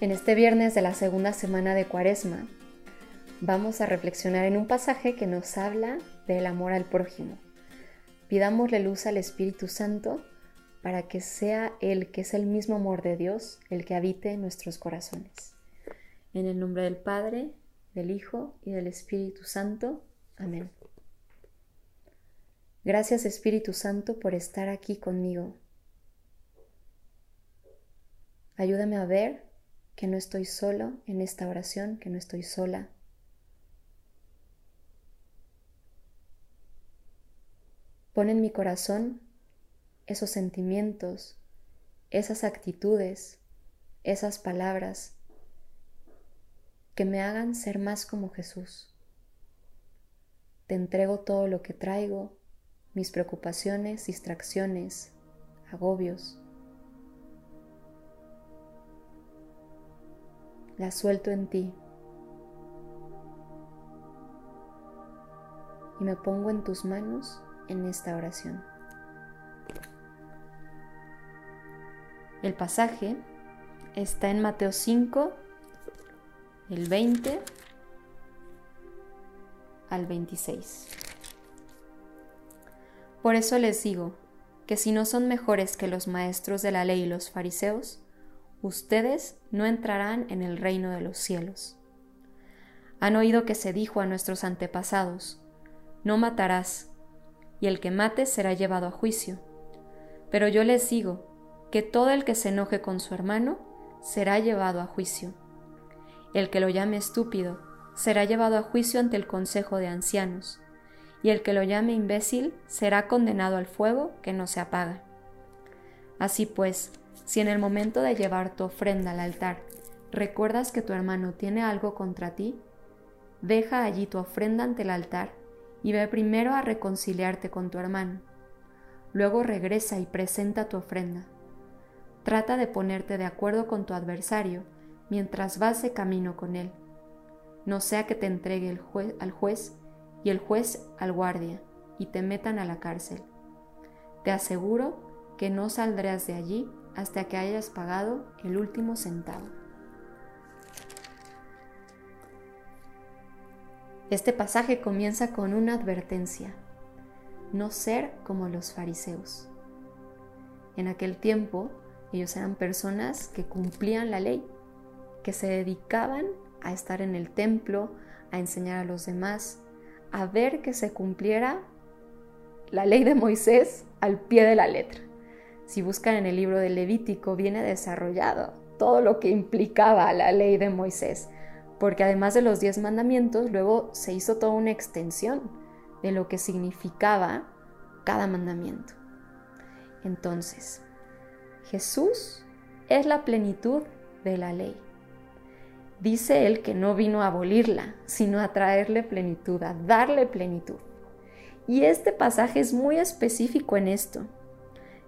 En este viernes de la segunda semana de Cuaresma, vamos a reflexionar en un pasaje que nos habla del amor al prójimo. Pidámosle luz al Espíritu Santo para que sea Él, que es el mismo amor de Dios, el que habite en nuestros corazones. En el nombre del Padre, del Hijo y del Espíritu Santo. Amén. Gracias Espíritu Santo por estar aquí conmigo. Ayúdame a ver que no estoy solo en esta oración, que no estoy sola. Pon en mi corazón esos sentimientos, esas actitudes, esas palabras que me hagan ser más como Jesús. Te entrego todo lo que traigo, mis preocupaciones, distracciones, agobios. Las suelto en ti y me pongo en tus manos en esta oración. El pasaje está en Mateo 5, el 20 al 26. Por eso les digo que si no son mejores que los maestros de la ley y los fariseos, ustedes no entrarán en el reino de los cielos. Han oído que se dijo a nuestros antepasados, no matarás, y el que mate será llevado a juicio. Pero yo les digo que todo el que se enoje con su hermano será llevado a juicio. El que lo llame estúpido será llevado a juicio ante el consejo de ancianos y el que lo llame imbécil será condenado al fuego que no se apaga. Así pues, si en el momento de llevar tu ofrenda al altar recuerdas que tu hermano tiene algo contra ti, deja allí tu ofrenda ante el altar y ve primero a reconciliarte con tu hermano. Luego regresa y presenta tu ofrenda. Trata de ponerte de acuerdo con tu adversario mientras vas de camino con él. No sea que te entregue el al juez y el juez al guardia y te metan a la cárcel. Te aseguro que no saldrás de allí hasta que hayas pagado el último centavo. Este pasaje comienza con una advertencia, no ser como los fariseos. En aquel tiempo ellos eran personas que cumplían la ley, que se dedicaban a estar en el templo, a enseñar a los demás, a ver que se cumpliera la ley de Moisés al pie de la letra. Si buscan en el libro de Levítico, viene desarrollado todo lo que implicaba la ley de Moisés, porque además de los diez mandamientos, luego se hizo toda una extensión de lo que significaba cada mandamiento. Entonces, Jesús es la plenitud de la ley. Dice él que no vino a abolirla, sino a traerle plenitud, a darle plenitud. Y este pasaje es muy específico en esto.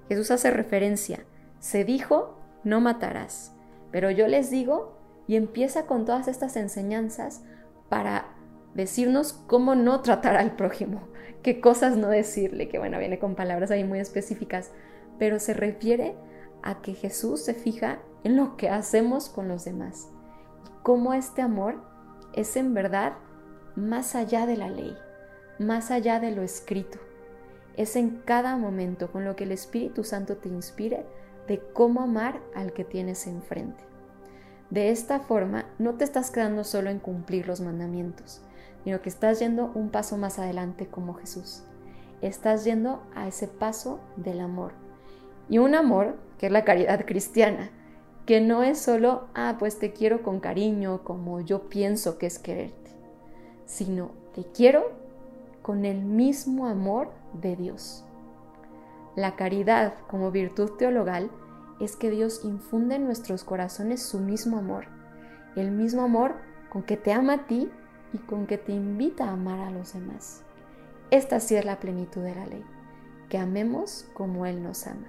Jesús hace referencia, se dijo, no matarás, pero yo les digo, y empieza con todas estas enseñanzas para decirnos cómo no tratar al prójimo, qué cosas no decirle, que bueno, viene con palabras ahí muy específicas, pero se refiere a que Jesús se fija en lo que hacemos con los demás cómo este amor es en verdad más allá de la ley, más allá de lo escrito. Es en cada momento con lo que el Espíritu Santo te inspire de cómo amar al que tienes enfrente. De esta forma, no te estás quedando solo en cumplir los mandamientos, sino que estás yendo un paso más adelante como Jesús. Estás yendo a ese paso del amor. Y un amor que es la caridad cristiana, que no es solo, ah, pues te quiero con cariño, como yo pienso que es quererte, sino te quiero con el mismo amor de Dios. La caridad como virtud teologal es que Dios infunde en nuestros corazones su mismo amor, el mismo amor con que te ama a ti y con que te invita a amar a los demás. Esta sí es la plenitud de la ley, que amemos como Él nos ama.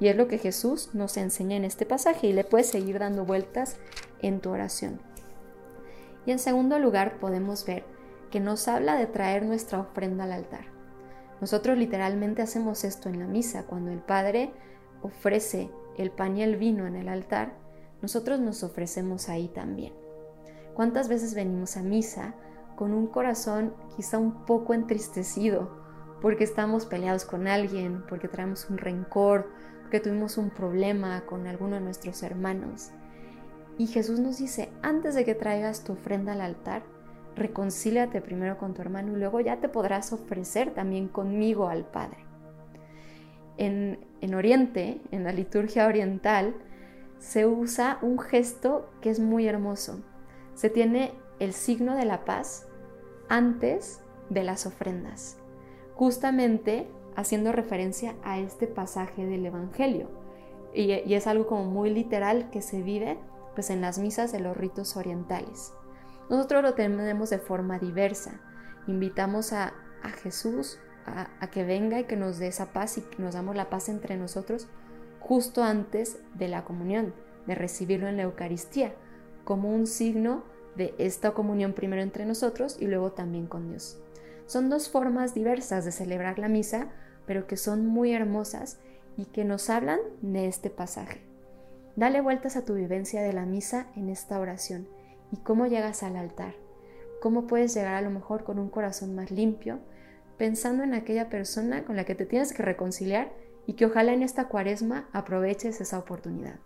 Y es lo que Jesús nos enseña en este pasaje y le puedes seguir dando vueltas en tu oración. Y en segundo lugar podemos ver que nos habla de traer nuestra ofrenda al altar. Nosotros literalmente hacemos esto en la misa, cuando el Padre ofrece el pan y el vino en el altar, nosotros nos ofrecemos ahí también. ¿Cuántas veces venimos a misa con un corazón quizá un poco entristecido porque estamos peleados con alguien, porque traemos un rencor, porque tuvimos un problema con alguno de nuestros hermanos? Y Jesús nos dice, antes de que traigas tu ofrenda al altar, reconcíliate primero con tu hermano y luego ya te podrás ofrecer también conmigo al Padre. En, en Oriente, en la liturgia oriental, se usa un gesto que es muy hermoso. Se tiene el signo de la paz antes de las ofrendas, justamente haciendo referencia a este pasaje del Evangelio. Y, y es algo como muy literal que se vive pues en las misas de los ritos orientales. Nosotros lo tenemos de forma diversa. Invitamos a, Jesús a, a, que venga y que nos dé esa paz y que nos damos la paz entre nosotros justo antes de la comunión, de recibirlo en la Eucaristía, como un signo de esta comunión primero entre nosotros y luego también con Dios. Son dos formas diversas de celebrar la misa, pero que son muy hermosas y que nos hablan de este pasaje. Dale vueltas a tu vivencia de la misa en esta oración y cómo llegas al altar. Cómo puedes llegar a lo mejor con un corazón más limpio, pensando en aquella persona con la que te tienes que reconciliar y que ojalá en esta cuaresma aproveches esa oportunidad.